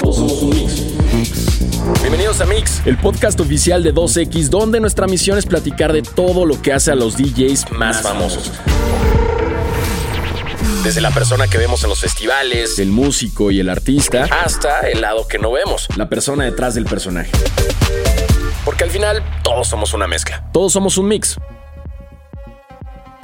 Todos somos un mix. Bienvenidos a Mix, el podcast oficial de 2X, donde nuestra misión es platicar de todo lo que hace a los DJs más famosos. Desde la persona que vemos en los festivales, el músico y el artista, hasta el lado que no vemos, la persona detrás del personaje. Porque al final todos somos una mezcla. Todos somos un mix.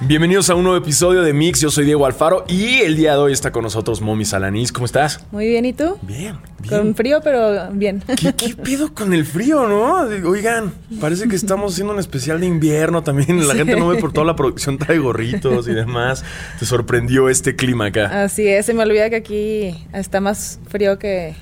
Bienvenidos a un nuevo episodio de Mix. Yo soy Diego Alfaro y el día de hoy está con nosotros Momi Salanís. ¿Cómo estás? Muy bien, ¿y tú? Bien, bien. Con frío, pero bien. ¿Qué, qué pedo con el frío, no? Oigan, parece que estamos haciendo un especial de invierno también. La gente no ve por toda la producción, trae gorritos y demás. Te sorprendió este clima acá. Así es, se me olvida que aquí está más frío que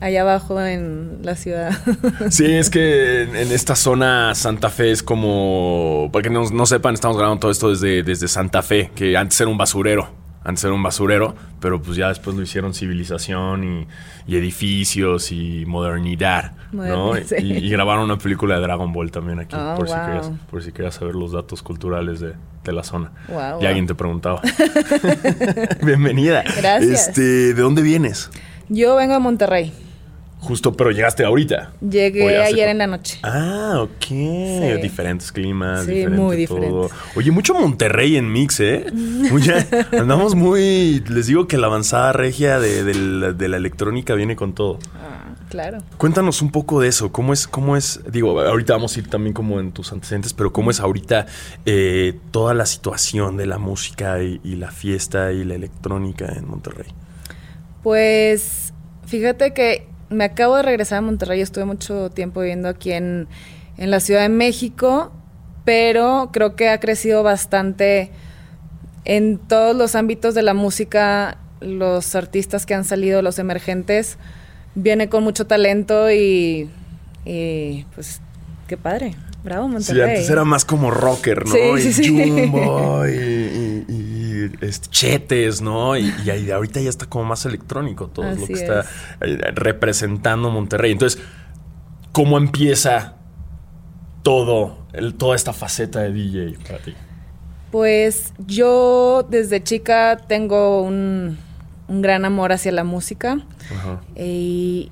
allá abajo en la ciudad. Sí, es que en, en esta zona Santa Fe es como. Para que no, no sepan, estamos grabando todo esto desde, desde Santa Fe, que antes era un basurero. Antes era un basurero, pero pues ya después lo hicieron civilización y, y edificios y modernidad, ¿no? Sí. Y, y grabaron una película de Dragon Ball también aquí, Oh, por, si wow. querías, por si querías saber los datos culturales de, de la zona. Wow, y wow. alguien te preguntaba. Bienvenida. Gracias. Este, ¿De dónde vienes? Yo vengo de Monterrey. Justo, pero llegaste ahorita. Llegué ayer en la noche. Ah, ok. Diferentes climas, Sí, diferente muy todo. diferentes. Oye, mucho Monterrey en mix, ¿eh? Mucha- andamos muy. Les digo que la avanzada regia de, de la, de la electrónica viene con todo. Ah, claro. Cuéntanos un poco de eso. ¿Cómo es, cómo es? Digo, ahorita vamos a ir también como en tus antecedentes, pero ¿cómo es ahorita eh, toda la situación de la música y, y la fiesta y la electrónica en Monterrey? Pues fíjate que me acabo de regresar a Monterrey. Estuve mucho tiempo viviendo aquí en, en la Ciudad de México, pero creo que ha crecido bastante en todos los ámbitos de la música. Los artistas que han salido, los emergentes, viene con mucho talento y, y, pues qué padre. Bravo, Monterrey. Sí, antes era más como rocker, ¿no? Sí, y sí, sí. Jumbo y, y- este, chetes, ¿no? Y, y ahí ahorita ya está como más electrónico todo lo que está es. eh, representando Monterrey. Entonces, ¿cómo empieza todo, el- toda esta faceta de DJ para ti? Pues yo desde chica tengo un, un gran amor hacia la música. Ajá. Y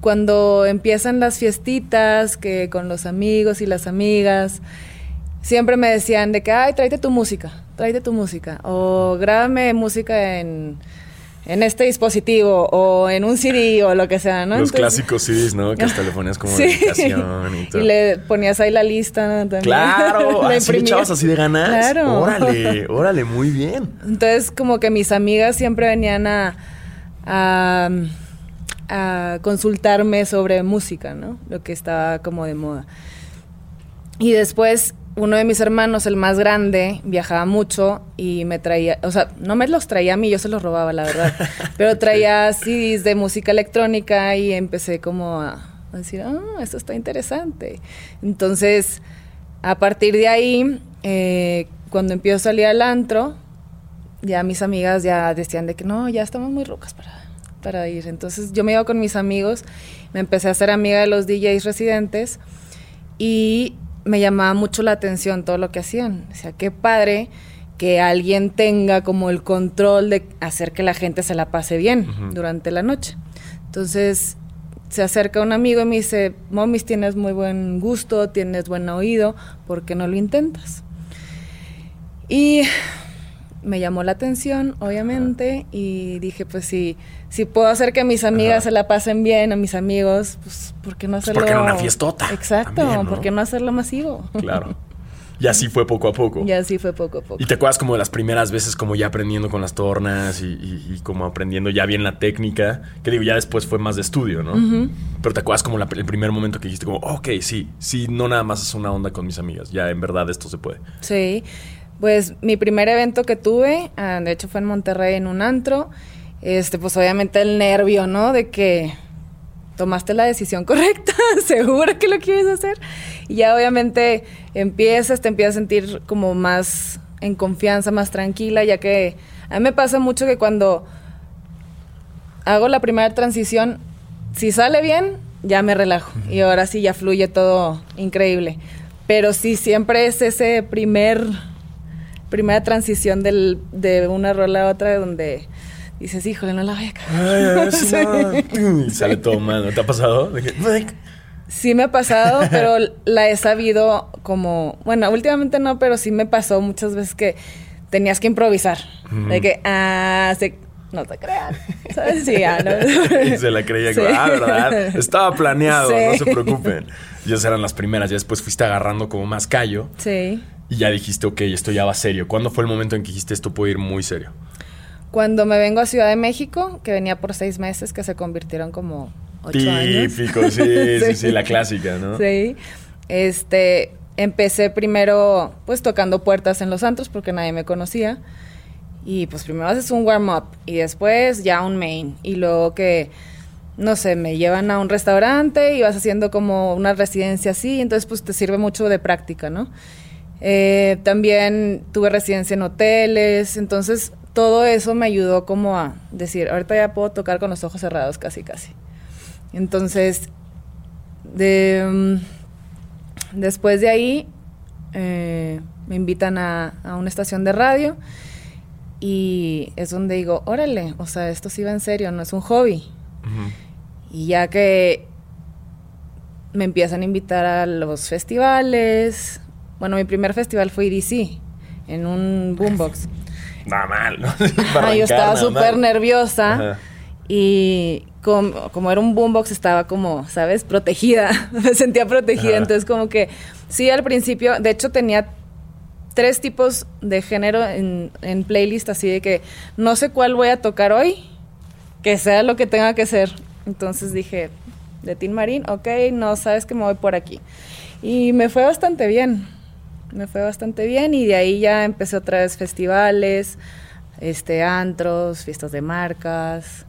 cuando empiezan las fiestitas, que con los amigos y las amigas, siempre me decían de que, ay, tráete tu música, tráete tu música. O grábame música en, en este dispositivo, o en un CD, o lo que sea, ¿no? Los Entonces- clásicos CDs, ¿no? Que hasta le ponías como Sí. dedicación y todo. Y le ponías ahí la lista ¿no? también. Claro, La así echabas así de ganas. Claro. Órale, órale, muy bien. Entonces, como que mis amigas siempre venían a, a, a consultarme sobre música, ¿no? Lo que estaba como de moda. Y después, uno de mis hermanos, el más grande, viajaba mucho y me traía, o sea, no me los traía a mí, yo se los robaba, la verdad, pero traía CDs de música electrónica y empecé como a, decir, ah, esto está interesante. Entonces, a partir de ahí, eh, cuando empiezo a salir al antro, ya mis amigas ya decían de que no, ya estamos muy rocas para, para ir. Entonces yo me iba con mis amigos, me empecé a hacer amiga de los DJs residentes y me llamaba mucho la atención todo lo que hacían. O sea, qué padre que alguien tenga como el control de hacer que la gente se la pase bien durante la noche. Entonces se acerca un amigo y me dice, Momis, tienes muy buen gusto, tienes buen oído, ¿por qué no lo intentas? Y me llamó la atención, obviamente, y dije, pues si, si puedo hacer que mis amigas Ajá. se la pasen bien, a mis amigos, pues ¿por qué no Pues, hacerlo? ¿por qué no una fiestota? Exacto, También, ¿no? ¿por qué no hacerlo masivo? Claro. Y así fue poco a poco. Y así fue poco a poco. ¿Y te acuerdas como de las primeras veces como ya aprendiendo con las tornas y, y- y como aprendiendo ya bien la técnica? Que digo, ya después fue más de estudio, ¿no? Pero te acuerdas como la- el primer momento que dijiste como, ok, sí, sí, no nada más es una onda con mis amigas, ya en verdad esto se puede. Sí, pues mi primer evento que tuve, ah, de hecho fue en Monterrey en un antro, este, pues obviamente el nervio, ¿no? De que tomaste la decisión correcta, seguro que lo quieres hacer. Y ya obviamente empiezas, te empiezas a sentir como más en confianza, más tranquila, ya que a mí me pasa mucho que cuando hago la primera transición, si sale bien, ya me relajo. Y ahora sí ya fluye todo increíble. Pero sí, siempre es ese primer, primera transición del, de una rola a otra donde dices, híjole, no la voy a cagar. Ay, a ver si Sí. no. Y sale todo mal. ¿No te ha pasado? Sí me ha pasado, pero la he sabido como, bueno, últimamente no, pero sí me pasó muchas veces que tenías que improvisar. De que, ah, se- no te creas. ¿Sabes? Sí, ah, no. Y se la creía Sí. que, ah, ¿verdad? Estaba planeado, Sí. no se preocupen. Y esas eran las primeras. Ya después fuiste agarrando como más callo Sí. Y ya dijiste, ok, esto ya va serio. ¿Cuándo fue el momento en que dijiste esto puede ir muy serio? Cuando me vengo a Ciudad de México, que venía por seis meses, que se convirtieron como ocho años. Típico, sí, sí, sí, Sí. la clásica, ¿no? Sí. Este, empecé primero pues tocando puertas en los antros porque nadie me conocía. Y pues primero haces un warm-up y después ya un main. Y luego que, no sé, me llevan a un restaurante y vas haciendo como una residencia así, entonces pues te sirve mucho de práctica, ¿no? Eh, también tuve residencia en hoteles, entonces todo eso me ayudó como a decir, ahorita ya puedo tocar con los ojos cerrados casi, casi. Entonces, de, mm, después de ahí eh, me invitan a, a una estación de radio y es donde digo, órale, o sea, esto sí va en serio, no es un hobby. Y ya que me empiezan a invitar a los festivales, bueno, mi primer festival fue EDC, en un boombox. Nada mal, ¿no? Ah, yo estaba súper nerviosa Ajá. y como, como era un boombox estaba como, ¿sabes? Protegida, me sentía protegida, Ajá. entonces como que sí al principio, de hecho tenía tres tipos de género en, en playlist, así de que no sé cuál voy a tocar hoy, que sea lo que tenga que ser. Entonces dije, de Tin Marín, ok, no, sabes que me voy por aquí. Y me fue bastante bien, me fue bastante bien y de ahí ya empecé otra vez festivales, este, antros, fiestas de marcas,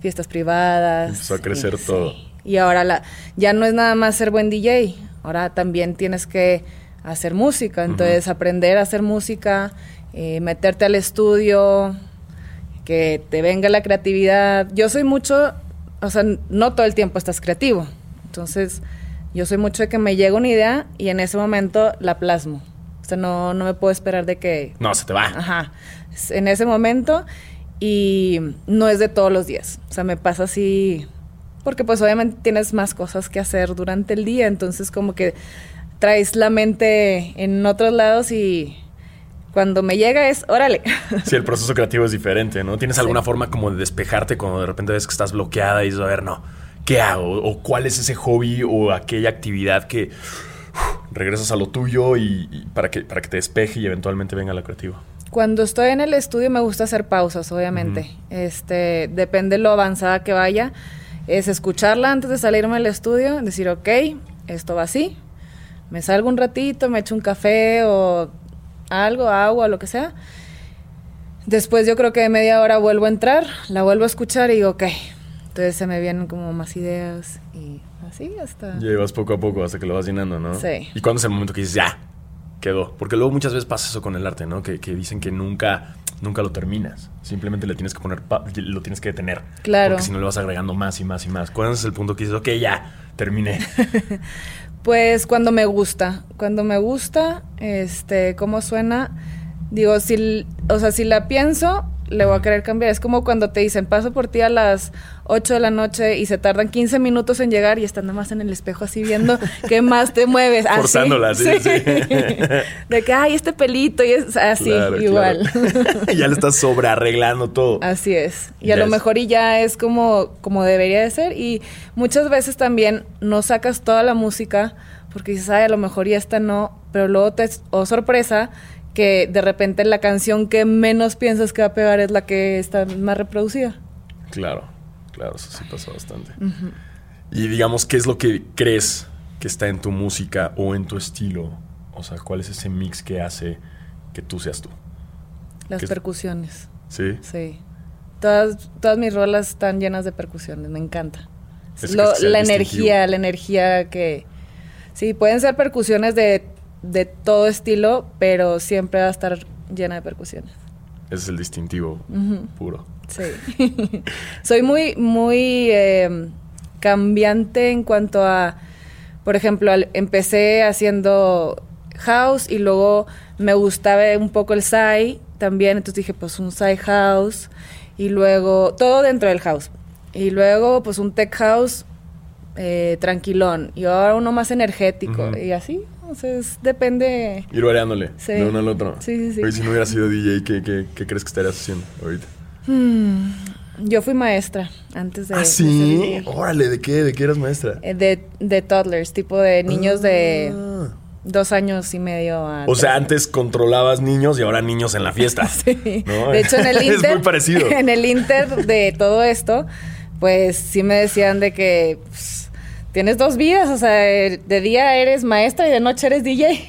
fiestas privadas. Empezó a crecer y, todo. Y ahora la, ya no es nada más ser buen DJ, ahora también tienes que hacer música, entonces aprender a hacer música, eh, meterte al estudio, que te venga la creatividad. Yo soy mucho, o sea, no todo el tiempo estás creativo, entonces yo soy mucho de que me llega una idea y en ese momento la plasmo. O sea, no, no me puedo esperar de que No, se te va. Ajá. En ese momento y no es de todos los días. O sea, me pasa así porque pues obviamente tienes más cosas que hacer durante el día, entonces como que traes la mente en otros lados y cuando me llega es, órale. Sí, el proceso creativo es diferente, ¿no? ¿Tienes alguna Sí. forma como de despejarte cuando de repente ves que estás bloqueada y dices, a ver, no, ¿qué hago? ¿O cuál es ese hobby o aquella actividad que regresas a lo tuyo y, y para, que, para que te despeje y eventualmente venga la creativa? Cuando estoy en el estudio me gusta hacer pausas, obviamente. Este, depende lo avanzada que vaya. Es escucharla antes de salirme del estudio, decir, ok, esto va así. Me salgo un ratito, me echo un café o algo, agua, lo que sea. Después yo creo que de media hora vuelvo a entrar, la vuelvo a escuchar y digo, ok. Entonces se me vienen como más ideas y así hasta... Llevas poco a poco hasta que lo vas llenando, ¿no? Sí. ¿Y cuándo es el momento que dices, ya, quedó? Porque luego muchas veces pasa eso con el arte, ¿no? Que, que dicen que nunca, nunca lo terminas. Simplemente le tienes que poner, lo tienes que detener. Claro. Porque si no le vas agregando más y más y más. ¿Cuándo es el punto que dices, ok, ya, terminé? Pues cuando me gusta, cuando me gusta, este, cómo suena, digo, si, o sea, si la pienso, le voy a querer cambiar. Es como cuando te dicen, paso por ti a las 8 de la noche y se tardan 15 minutos en llegar y estás nada más en el espejo así viendo qué más te mueves. Así. Forzándola, sí, sí. De que, ay, este pelito y es así, Claro, igual. claro. ya le estás sobrearreglando todo. Así es. Y a lo mejor y ya es como, como debería de ser. Y muchas veces también no sacas toda la música porque dices, ay, a lo mejor ya esta no, pero luego te, oh sorpresa, que de repente la canción que menos piensas que va a pegar es la que está más reproducida. Claro, claro, eso sí pasa bastante. Y digamos, ¿qué es lo que crees que está en tu música o en tu estilo? O sea, ¿cuál es ese mix que hace que tú seas tú? Las percusiones, ¿Sí? sí. Todas, todas mis rolas están llenas de percusiones, me encanta. Lo- la energía, la energía que... Sí, pueden ser percusiones de, de todo estilo, pero siempre va a estar llena de percusiones. Ese es el distintivo puro. Sí. Soy muy, muy eh, cambiante en cuanto a, por ejemplo, al- empecé haciendo house y luego me gustaba un poco el Psy también, entonces dije, pues un Psy house. Y luego, todo dentro del house. Y luego, pues un tech house eh, tranquilón. Y ahora uno más energético. Y así. Entonces, depende. Ir variándole Sí. de uno al otro. Sí, sí, sí. Oye, si no hubiera sido DJ, ¿qué, qué, qué crees que estarías haciendo ahorita? Hmm, yo fui maestra antes de. ¿Ah, sí? Órale, ¿de qué? ¿De qué eras maestra? Eh, De, de toddlers, tipo de niños de Ah. dos años y medio a. O sea, antes controlabas niños y ahora niños en la fiesta. Sí. ¿no? De hecho, en el es Inter. muy parecido. En el Inter de todo esto, pues sí me decían de que pues, tienes dos vidas. O sea, de día eres maestra y de noche eres DJ.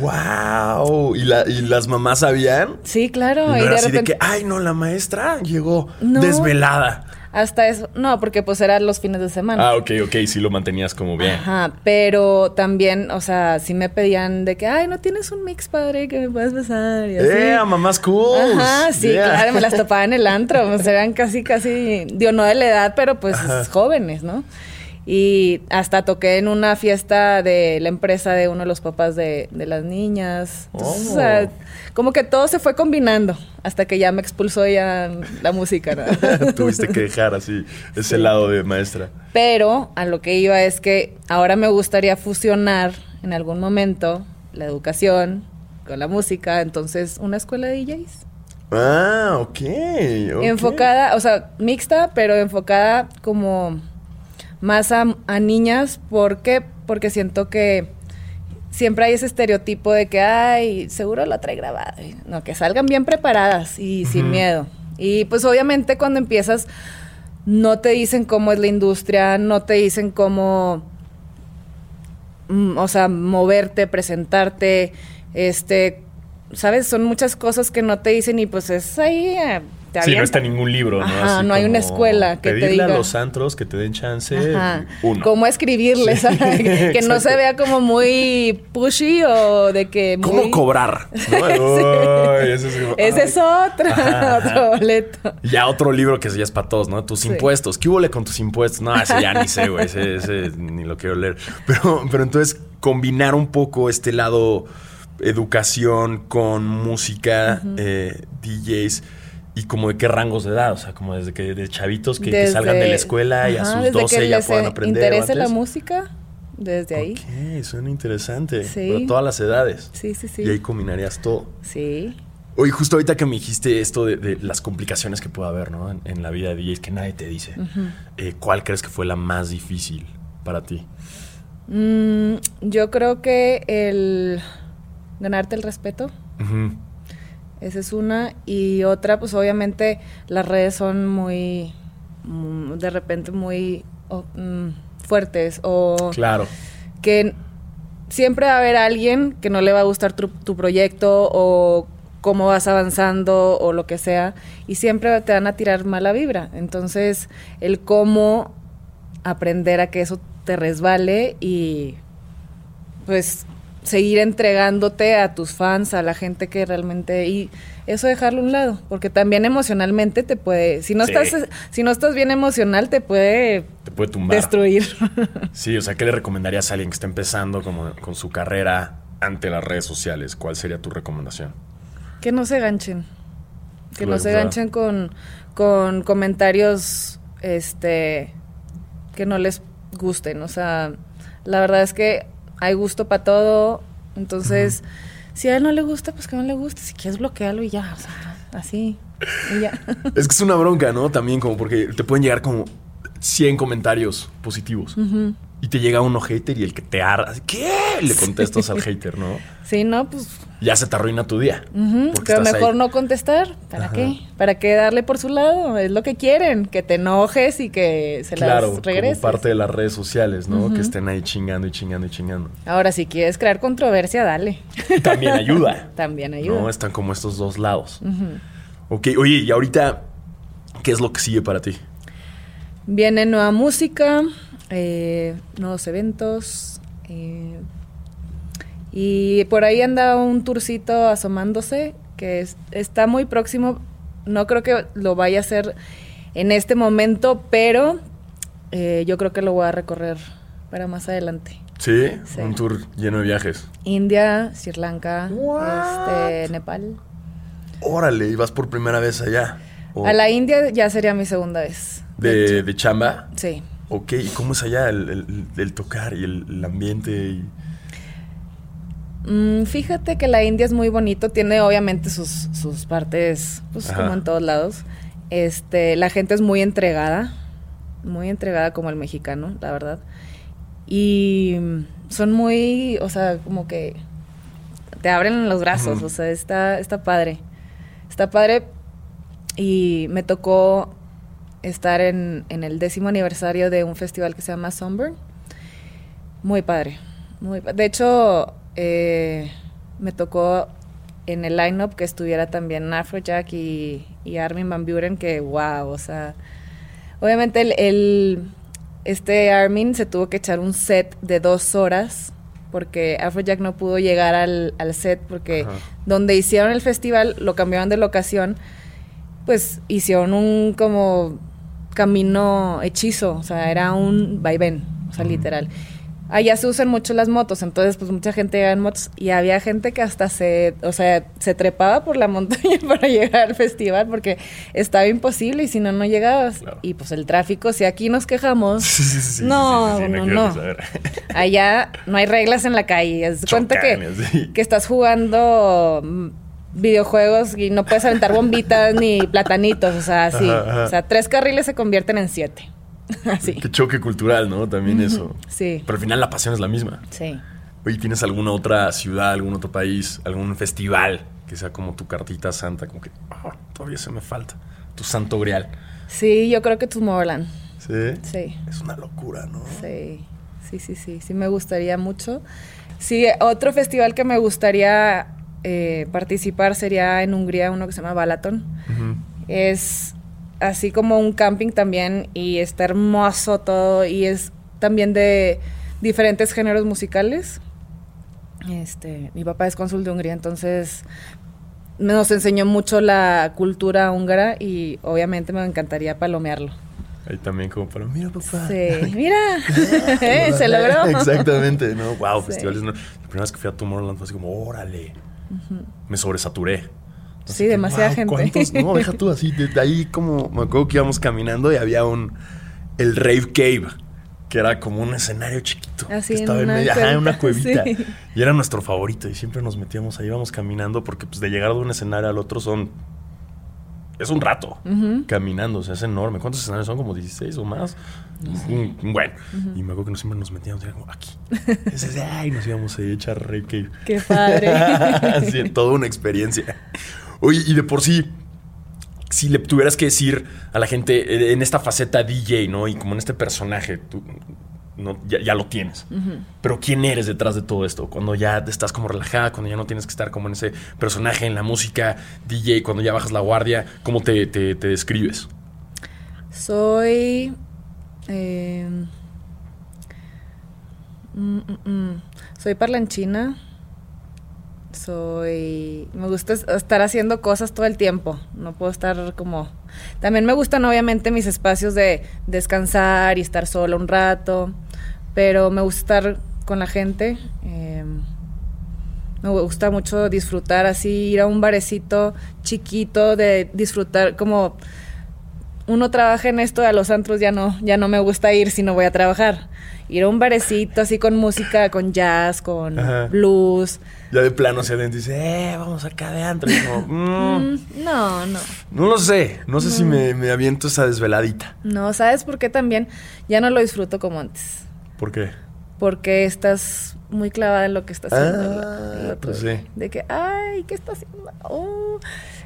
¡Wow! ¿Y, la- y las mamás sabían? Sí, Y claro. no y era de así repente. de que, ay, no, la maestra llegó No. desvelada. Hasta eso. No, porque pues eran los fines de semana. Ah, ok, ok, sí lo mantenías como bien. Ajá, pero también, o sea, sí me pedían de que, ay, no tienes un mix padre que me puedas besar y así. ¡Eh, a mamás cool! Ajá, sí, Yeah. claro, me las topaba en el antro, pues eran casi, casi, digo, no de la edad, pero pues jóvenes, ¿no? Y hasta toqué en una fiesta de la empresa de uno de los papás de, de las niñas. Entonces, Oh. o sea, como que todo se fue combinando hasta que ya me expulsó ya la música, ¿no? Tuviste que dejar así ese lado de maestra. Pero a lo que iba es que ahora me gustaría fusionar en algún momento la educación con la música, entonces una escuela de DJs. Ah, ok. ok. Enfocada, o sea, mixta, pero enfocada como más a, a niñas. ¿Por qué? Porque siento que siempre hay ese estereotipo de que, ay, seguro la trae grabada. No, que salgan bien preparadas y sin miedo. Y pues obviamente cuando empiezas, no te dicen cómo es la industria, no te dicen cómo, mm, o sea, moverte, presentarte, este, ¿sabes? Son muchas cosas que no te dicen y pues es ahí... eh, te Sí, no está en ningún libro, ¿no? Ajá, Así no hay una escuela que te pedirle diga. a los antros que te den chance. Ajá. Uno. Cómo escribirles, Sí, que no se vea como muy pushy o de que muy... ¿Cómo cobrar? ese es, como- Ese ay. es otro, Ajá, ajá. otro boleto. Ya otro libro que ya es para todos, ¿no? Tus Sí. impuestos. ¿Qué hubo con tus impuestos? No, ese ya ni sé, güey. Ese, ese ni lo quiero leer. Pero, pero entonces, combinar un poco este lado educación con música, eh, DJs y como de qué rangos de edad. O sea, como desde que de chavitos que, salgan de la escuela y a sus desde 12 que ya les puedan eh, aprender. ¿o interese la música, desde ahí. Ok, suena interesante. Sí. Pero todas las edades. Sí, sí, sí. Y ahí combinarías todo. Sí. Oye, justo ahorita que me dijiste esto de, de las complicaciones que puede haber, ¿no? En, en la vida de DJs que nadie te dice. Eh, ¿Cuál crees que fue la más difícil para ti? Mm, yo creo que el ganarte el respeto, Ujú. Esa es una. Y otra, pues obviamente las redes son muy, mm, de repente muy oh, mm, fuertes o Claro. que siempre va a haber alguien que no le va a gustar tu, tu proyecto o cómo vas avanzando o lo que sea y siempre te van a tirar mala vibra. Entonces, el cómo aprender a que eso te resbale y pues seguir entregándote a tus fans, a la gente que realmente y eso dejarlo a un lado, porque también emocionalmente te puede, si no Sí. estás si no estás bien emocional te puede Te puede tumbar. destruir. Sí, o sea, ¿qué le recomendarías a alguien que está empezando como con su carrera ante las redes sociales? ¿Cuál sería tu recomendación? Que no se ganchen. Que no se ganchen con, con comentarios este que no les gusten. O sea, la verdad es que hay gusto para todo. Entonces, si a él no le gusta, pues que no le guste. Si quieres bloquearlo y ya. O sea, así. Y ya. Es que es una bronca, ¿no? También como porque te pueden llegar como 100 comentarios positivos. Y te llega uno hater y el que te arra... ¿Qué? Le contestas al hater, ¿no? Sí, no, pues. Ya se te arruina tu día. ujú, porque pero mejor ahí. no contestar. ¿Para Ajá. qué? ¿Para qué darle por su lado? Es lo que quieren. Que te enojes y que se Claro, las regreses. como parte de las redes sociales, ¿no? Que estén ahí chingando y chingando y chingando. Ahora, si quieres crear controversia, dale. También ayuda. También ayuda. No, están como estos dos lados. Ujú. Ok, oye, y ahorita, ¿qué es lo que sigue para ti? Viene nueva música, eh, nuevos eventos. eh, y por ahí anda un tourcito asomándose que es- está muy próximo. No creo que lo vaya a hacer en este momento, pero eh, yo creo que lo voy a recorrer para más adelante. ¿Sí? Sí. Un tour lleno de viajes. India, Sri Lanka, este, Nepal. Órale, y vas por primera vez allá. A la India ya sería mi segunda vez. de, de chamba. Sí. Ok, ¿y cómo es allá el, el- el tocar y el, el ambiente? y- Mm, fíjate que la India es muy bonito, tiene obviamente sus, sus partes, pues Ajá. como en todos lados. Este, la gente es muy entregada, muy entregada como el mexicano, la verdad. Y son muy, o sea, como que te abren los brazos, o sea, está, está padre. Está padre. Y me tocó estar en, en el décimo aniversario de un festival que se llama Sunburn. Muy padre. Muy, de hecho, eh, me tocó en el line-up que estuviera también Afrojack y, y Armin Van Buren, que wow, o sea, obviamente el, el- este Armin se tuvo que echar un set de dos horas porque Afrojack no pudo llegar al, al set porque Ajá. donde hicieron el festival lo cambiaron de locación, pues hicieron un como camino hechizo, o sea, era un vaivén, o sea, literal. Allá se usan mucho las motos, entonces pues mucha gente llega en motos y había gente que hasta se, o sea, se trepaba por la montaña para llegar al festival porque estaba imposible y si no, no llegabas. Claro. Y pues el tráfico, si aquí nos quejamos, Sí, sí, sí, sí, No, sí, sí, sí, no, no. allá no hay reglas en la calle. De cuenta que, que estás jugando mm, videojuegos y no puedes aventar bombitas ni platanitos, o sea. Ajá, ajá. O sea, tres carriles se convierten en siete. Así. Qué choque cultural, ¿no? También eso. Sí, Pero al final la pasión es la misma. sí. Oye, ¿tienes alguna otra ciudad, algún otro país, algún festival que sea como tu cartita santa? Como que ah, todavía se me falta. Tu santo grial. Sí, yo creo que Tomorrowland. ¿Sí? Sí, Es una locura, ¿no? sí, sí, sí, sí, sí me gustaría mucho. Sí, otro festival que me gustaría eh, participar sería en Hungría, uno que se llama Balaton. Ujú. Es así como un camping también y está hermoso todo y es también de diferentes géneros musicales. Este, mi papá es cónsul de Hungría, entonces nos enseñó mucho la cultura húngara y obviamente me encantaría palomearlo. Ahí también como para, mira papá. Sí, mira, Eh, se logró. Exactamente, ¿no? Wow, Sí. festivales. no. La primera vez que fui a Tomorrowland fue así como, órale. Me sobresaturé. Así Sí, que, demasiada wow, gente. ¿cuántos? No, deja tú así. De, de ahí como, me acuerdo que íbamos caminando y había un, el Rave Cave, que era como un escenario chiquito. Así, que estaba en una medio, ajá, en una cuevita, sí. Y era nuestro favorito y siempre nos metíamos ahí, íbamos caminando porque pues de llegar de un escenario al otro son, es un rato. Caminando, o sea, es enorme. ¿Cuántos escenarios son? ¿Como 16 o más? Bueno, y me acuerdo que siempre nos metíamos, como aquí. Entonces, ay, nos íbamos a echar rave cave. Qué padre. sí, toda una experiencia. Oye, y de por sí, si le tuvieras que decir a la gente eh, en esta faceta DJ, ¿no? Y como en este personaje, tú no, ya, ya lo tienes. Pero ¿quién eres detrás de todo esto? Cuando ya estás como relajada, cuando ya no tienes que estar como en ese personaje, en la música, DJ, cuando ya bajas la guardia, ¿cómo te, te- te describes? Soy. eh, mm, mm, mm. soy parlanchina. Soy. Me gusta es- estar haciendo cosas todo el tiempo. No puedo estar como. También me gustan, obviamente, mis espacios de descansar y estar sola un rato. Pero me gusta estar con la gente. eh, me gusta mucho disfrutar así, ir a un barecito chiquito, de disfrutar como uno trabaja en esto, a los antros ya no, ya no me gusta ir si no voy a trabajar. Ir a un barecito así con música, con jazz, con Ajá. blues. Ya de plano se adentro y dice, eh, vamos acá de antro. Y como, mm, Mm, no, no. no lo sé, no sé si me, me aviento esa desveladita. No, ¿sabes por qué también? Ya no lo disfruto como antes. ¿Por qué? Porque estás muy clavada en lo que está haciendo Ah, pues sí. De que, ay, ¿qué está haciendo? Oh.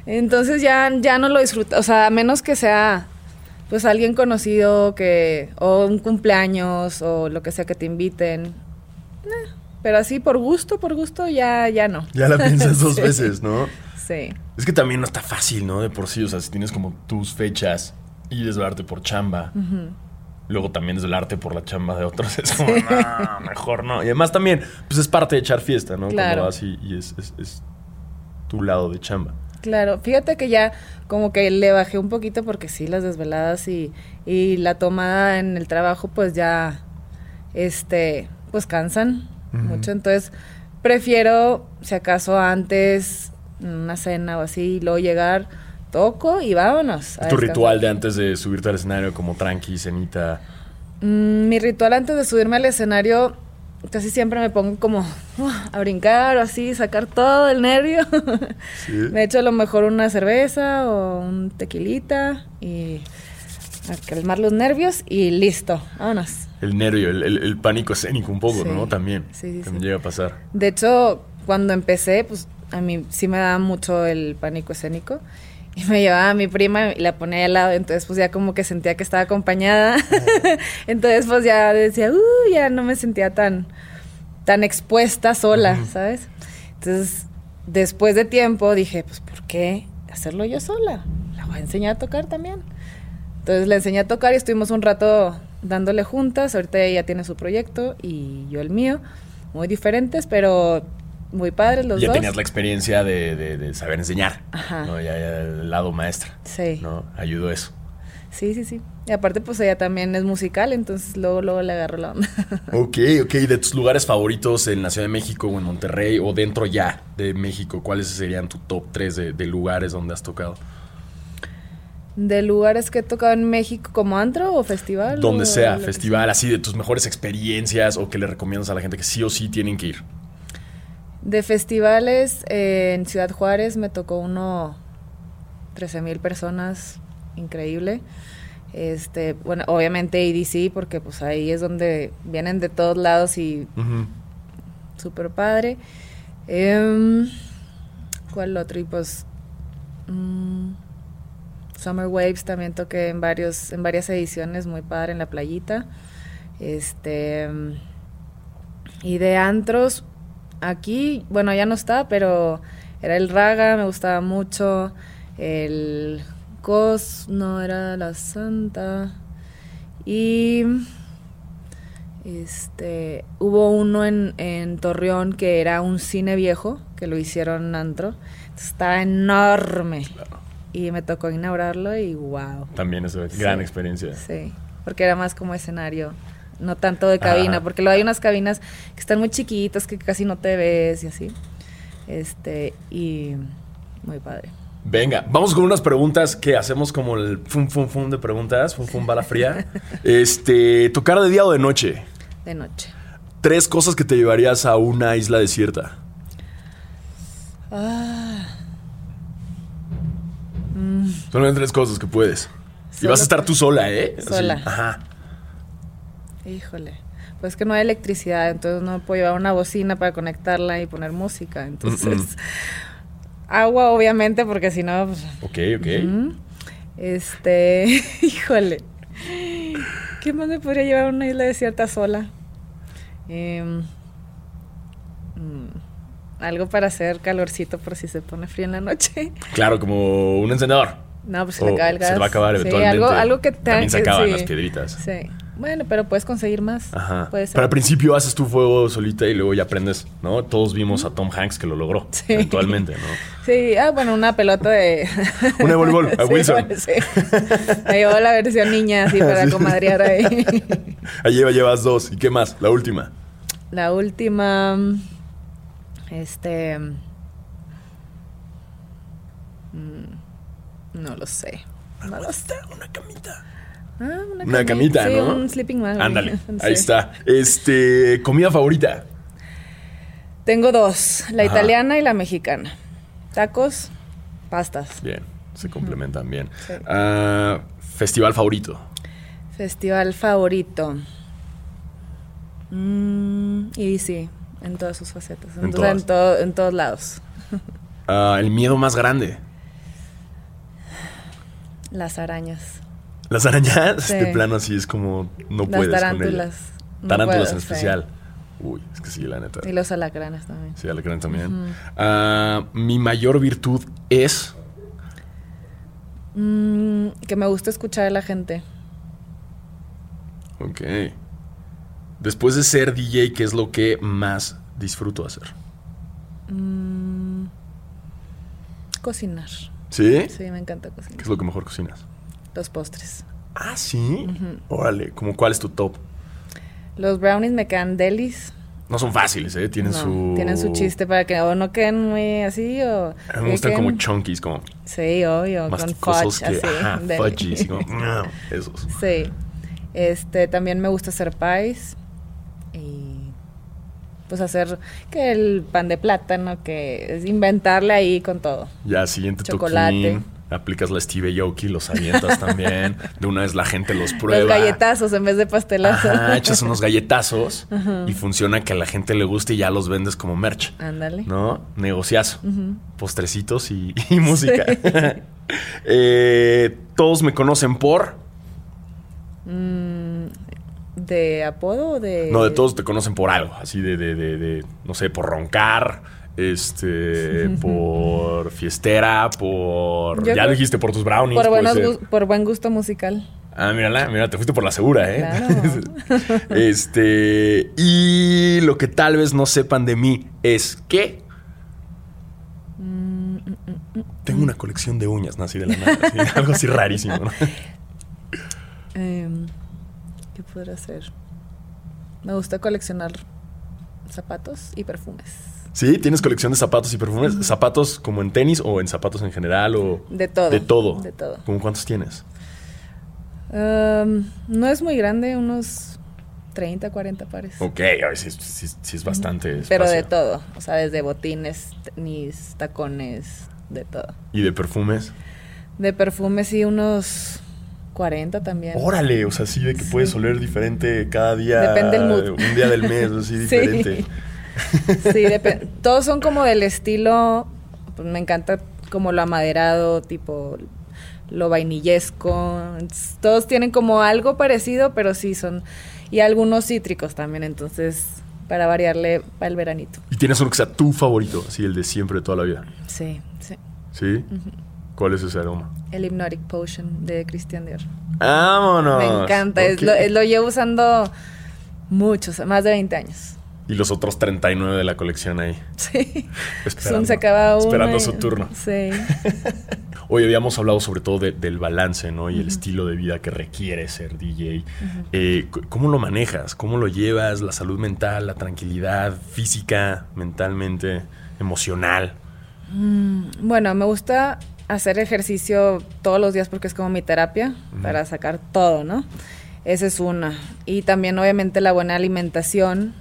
Entonces ya, ya no lo disfruto. O sea, a menos que sea pues alguien conocido que o un cumpleaños o lo que sea que te inviten. Pero así por gusto, por gusto ya ya no. Ya la piensas dos Sí. veces, ¿no? Sí. Es que también no está fácil, ¿no? De por sí, o sea, si tienes como tus fechas y desvelarte por chamba, luego también desvelarte por la chamba de otros, es como, no, mejor no. Y además también, pues es parte de echar fiesta, ¿no? Claro. Cuando vas y, y es, es- es tu lado de chamba. Claro, fíjate que ya como que le bajé un poquito porque sí, las desveladas y, y la tomada en el trabajo pues ya, este, pues cansan mucho. Entonces prefiero, si acaso antes, una cena o así, y luego llegar, toco y vámonos. ¿Tu ritual de antes de subirte al escenario como tranqui, cenita? Mm, mi ritual antes de subirme al escenario, casi siempre me pongo como uh, a brincar o así, sacar todo el nervio. Sí. me echo a lo mejor una cerveza o un tequilita y a calmar los nervios y listo, vámonos. El nervio, el, el- el pánico escénico un poco, Sí. ¿no? También. Sí, sí, También llega a pasar. De hecho, cuando empecé, pues a mí sí me daba mucho el pánico escénico. Y me llevaba a mi prima y la ponía al lado, entonces pues ya como que sentía que estaba acompañada. entonces pues ya decía, uh, ya no me sentía tan, tan expuesta sola. ¿sabes? Entonces, después de tiempo dije, pues ¿por qué hacerlo yo sola? La voy a enseñar a tocar también. Entonces le enseñé a tocar y estuvimos un rato dándole juntas. Ahorita ella tiene su proyecto y yo el mío. Muy diferentes, pero muy padres los ya dos. tenías la experiencia de, de- de saber enseñar. Ajá. ¿no? Ya, ya el lado maestra. Sí. ¿no? Ayudó eso. Sí, sí, sí. Y aparte, pues ella también es musical, entonces luego, luego le agarro la onda. Ok, ok. De tus lugares favoritos en la Ciudad de México o en Monterrey o dentro ya de México, ¿cuáles serían tu top 3 de, de lugares donde has tocado? ¿De lugares que he tocado en México como antro o festival? Donde o sea, festival, así de tus mejores experiencias o que le recomiendas a la gente que sí o sí tienen que ir. De festivales, eh, en Ciudad Juárez me tocó uno, 13 mil personas, increíble. Este, bueno, obviamente EDC, porque pues ahí es donde vienen de todos lados y Ujú. Súper padre. Em, ¿Cuál otro? Y pues. mm, Summer Waves también toqué en varios, en varias ediciones, muy padre en la playita. Este. Y de antros, aquí, bueno, ya no está, pero era el Raga, me gustaba mucho. El Cos, no era la Santa. Y. Este, hubo uno en, en Torreón que era un cine viejo, que lo hicieron antro. Estaba enorme. Y me tocó inaugurarlo y wow. También es Sí. gran experiencia. Sí, porque era más como escenario, no tanto de cabina, Ajá. porque luego hay unas cabinas que están muy chiquitas, que casi no te ves y así. Este, y muy padre. Venga, vamos con unas preguntas que hacemos como el fum fum fum de preguntas, fum fum bala fría. Este, tocar de día o de noche. De noche. Tres cosas que te llevarías a una isla desierta. Ah, Solamente tres cosas que puedes. y vas a estar tú sola, ¿eh? Así, Sola. Ajá. Híjole. Pues que no hay electricidad, entonces no puedo llevar una bocina para conectarla y poner música. Entonces, Mm-mm. agua obviamente, porque si no, pues, Ok, ok. Este, híjole. ¿Qué más me podría llevar a una isla desierta sola? Em, mm, algo para hacer calorcito por si se pone frío en la noche. Claro, como un encendedor. No, pues se le acaba el gas. Se le va a acabar Sí, eventualmente. algo, algo que También se acaban sí. las piedritas. Sí. Bueno, pero puedes conseguir más. Ajá. Pero al principio haces tu fuego solita y luego ya aprendes, ¿no? Todos vimos a Tom Hanks que lo logró. Sí. Eventualmente, ¿no? Sí, ah, bueno, una pelota de. Una de voleibol, a Sí, Wilson. bueno, sí. Me llevó la versión niña así para comadrear ahí. Ahí lleva, llevas dos. ¿Y qué más? La última. La última. Este. mm, No lo sé. No lo sé. Una camita. Ah, una, Una cami- camita, sí, ¿no? un sleeping bag. Ándale, Sí. ahí está. Este, comida favorita. Tengo dos: la Ajá. italiana y la mexicana. Tacos, pastas. Bien, se complementan bien. Sí. Ah, festival favorito. Festival favorito. Mm, y sí, en todas sus facetas. En En, todas. en, todo- en todos lados. Ah, el miedo más grande. Las arañas. Las arañas, Sí. de plano así es como no Las puedes tarántulas. con No ella. Tarántulas en especial. Uy, es que sí, la neta. Y los alacranes también. Sí, la creen también. Ah, mi mayor virtud es. Mm, que me gusta escuchar a la gente. Ok. Después de ser DJ, ¿qué es lo que más disfruto hacer? Mm, cocinar. ¿Sí? Sí, me encanta ¿Qué cocinar. es lo que mejor cocinas? Los postres. Ah, sí. Órale, ¿cómo cuál es tu top? Los brownies me quedan delis. No son fáciles, ¿eh? Tienen No, su... Tienen su chiste para que o no queden muy así o... A mí me gustan como chunkies, como Sí, obvio, con fudge, que... así. Ajá, fudgies, como, "Mm", esos. Sí. Este, también me gusta hacer pies y pues hacer que el pan de plátano, que es inventarle ahí con todo. Ya, siguiente Chocolate. toquín. Aplicas la Steve Yoki, los avientas también. De una vez la gente los prueba. Los galletazos en vez de pastelazos. Ajá, echas unos galletazos y funciona que a la gente le guste y ya los vendes como merch. Ándale. ¿No? Negociazo. Postrecitos y, y música. Eh, todos me conocen por. Mm, ¿De apodo o de...? No, de todos te conocen por algo. Así de, de, de, de, no sé, por roncar. Este, por fiestera, por. Yo ya creo- dijiste por tus brownies. Por, buenos buen gusto musical. Ah, mírala, mira, te fuiste por la segura, ¿eh? Claro. este. Y lo que tal vez no sepan de mí es que. Mm, Tengo una colección de uñas, nací de la nada. así, algo así rarísimo, ¿no? Em, ¿Qué podrá ser? Me gusta coleccionar zapatos y perfumes. ¿Sí? ¿Tienes colección de zapatos y perfumes? ¿Zapatos como en tenis o en zapatos en general? O De todo. De todo. De todo. ¿Cómo cuántos tienes? Em, no es muy grande, unos 30, 40 pares. Ok, sí, sí- sí es bastante. Pero de todo. O sea, desde botines, tenis, tacones, de todo. ¿Y de perfumes? De perfumes sí, unos 40 también. Órale, o sea, sí de que puedes oler diferente cada día. Depende del mood. Un día del mes, así Sí. diferente. Sí, depe- todos son como del estilo, pues me encanta como lo amaderado, tipo lo vainillesco. Todos tienen como algo parecido, pero sí son y algunos cítricos también, entonces para variarle para el veranito. Y tienes uno que sea tu favorito, así el de siempre, de toda la vida. Sí, sí. ¿Sí? ¿Cuál es ese aroma? El Hypnotic Potion de Christian Dior. ¡Vámonos! Me encanta, es lo, es- lo llevo usando muchos, más de 20 años. Y los otros 39 de la colección ahí. Sí. Esperando, se acaba uno esperando y- su turno. Sí. Hoy habíamos hablado sobre todo de- del balance, ¿no? Y el estilo de vida que requiere ser DJ. Eh, ¿Cómo lo manejas? ¿Cómo lo llevas? La salud mental, la tranquilidad física, mentalmente, emocional. Bueno, me gusta hacer ejercicio todos los días porque es como mi terapia para sacar todo, ¿no? Esa es una. Y también obviamente la buena alimentación,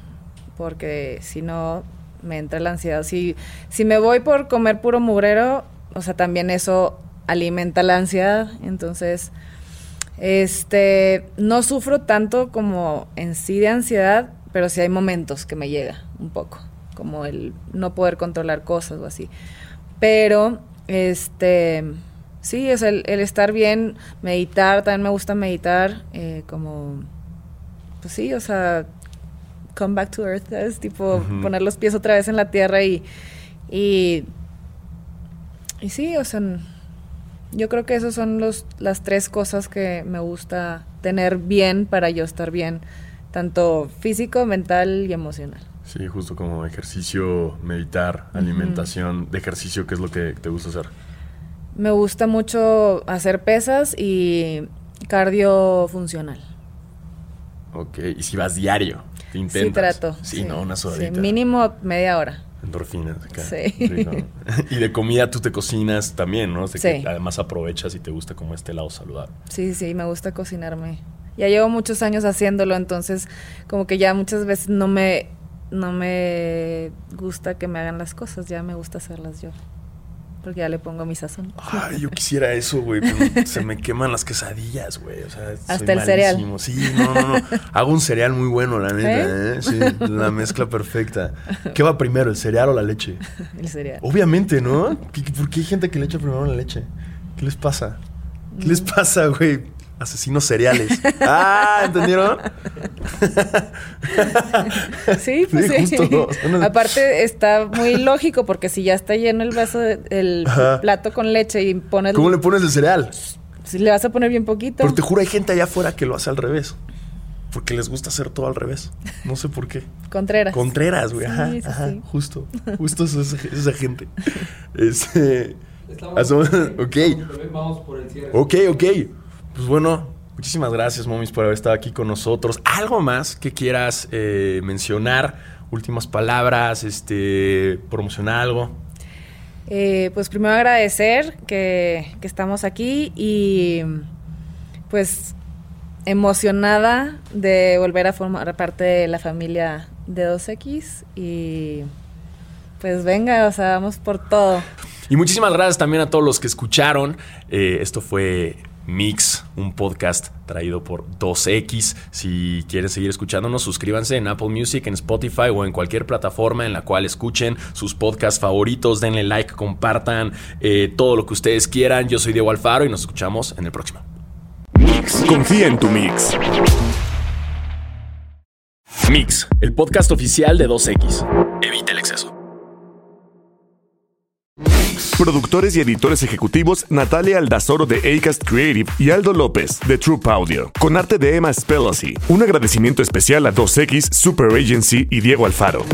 porque si no me entra la ansiedad. Si, si me voy por comer puro mugrero, o sea, también eso alimenta la ansiedad. Entonces, este, no sufro tanto como en sí de ansiedad, pero sí hay momentos que me llega un poco, como el no poder controlar cosas o así. Pero, este, sí, es el, estar bien, meditar, también me gusta meditar, eh, como, pues sí, o sea, come back to earth, es tipo poner los pies otra vez en la tierra y, y, y sí, o sea, yo creo que esas son los, las tres cosas que me gusta tener bien para yo estar bien, tanto físico, mental y emocional. Sí, justo como ejercicio, meditar, alimentación. De ejercicio, ¿qué es lo que te gusta hacer? Me gusta mucho hacer pesas y cardio funcional. Ok, y si vas diario, te Sí, intentas. trato. Sí, no, una Sí, sudadita. mínimo media hora. Endorfinas acá. Sí. Rico. y de comida tú te cocinas también, ¿no? De que Sí. además aprovechas y te gusta como este lado saludable. Sí, sí, me gusta cocinarme. Ya llevo muchos años haciéndolo, entonces como que ya muchas veces no me no me gusta que me hagan las cosas, ya me gusta hacerlas yo. Porque ya le pongo mi sazón. Ay, yo quisiera eso, güey, pero se me queman las quesadillas, güey. O sea, soy Hasta el cereal. malísimo. Sí, no, no, no. Hago un cereal muy bueno, la neta, ¿Eh? ¿eh? Sí, la mezcla perfecta. ¿Qué va primero, el cereal o la leche? El cereal. Obviamente, ¿no? ¿Qué- ¿Por qué hay gente que le echa primero la leche? ¿Qué les pasa? ¿Qué les pasa, güey? Asesinos cereales. Ah, ¿entendieron? Sí, pues Sí, sí. justo. Aparte está muy lógico porque si ya está lleno el vaso, de- el Ajá. plato con leche y pones, ¿Cómo le pones el cereal? si le vas a poner bien poquito. Pero te juro, hay gente allá afuera que lo hace al revés. Porque les gusta hacer todo al revés. No sé por qué. Contreras. Contreras, güey. Sí, Ajá, sí, ajá, sí. justo. Justo es esa, esa gente. Este. Estamos hacemos- bien, ok. estamos Vamos por el cierre. Ok, ok. Pues bueno, muchísimas gracias, momis, por haber estado aquí con nosotros. ¿Algo más que quieras eh, mencionar últimas palabras, este, promocionar algo. Eh, pues primero agradecer que, que estamos aquí y pues emocionada de volver a formar parte de la familia de 2X y pues venga, o sea, vamos por todo. Y muchísimas gracias también a todos los que escucharon. Eh, esto fue Mix, un podcast traído por 2X. Si quieren seguir escuchándonos, suscríbanse en Apple Music, en Spotify o en cualquier plataforma en la cual escuchen sus podcasts favoritos. Denle like, compartan eh, todo lo que ustedes quieran. Yo soy Diego Alfaro y nos escuchamos en el próximo. Confía en tu mix. Mix, el podcast oficial de 2X. Evita el exceso. Productores y editores ejecutivos Natalia Aldazoro de Acast Creative y Aldo López de Troop Audio. Con arte de Emma Spellacy. Un agradecimiento especial a 2X, Super Agency y Diego Alfaro.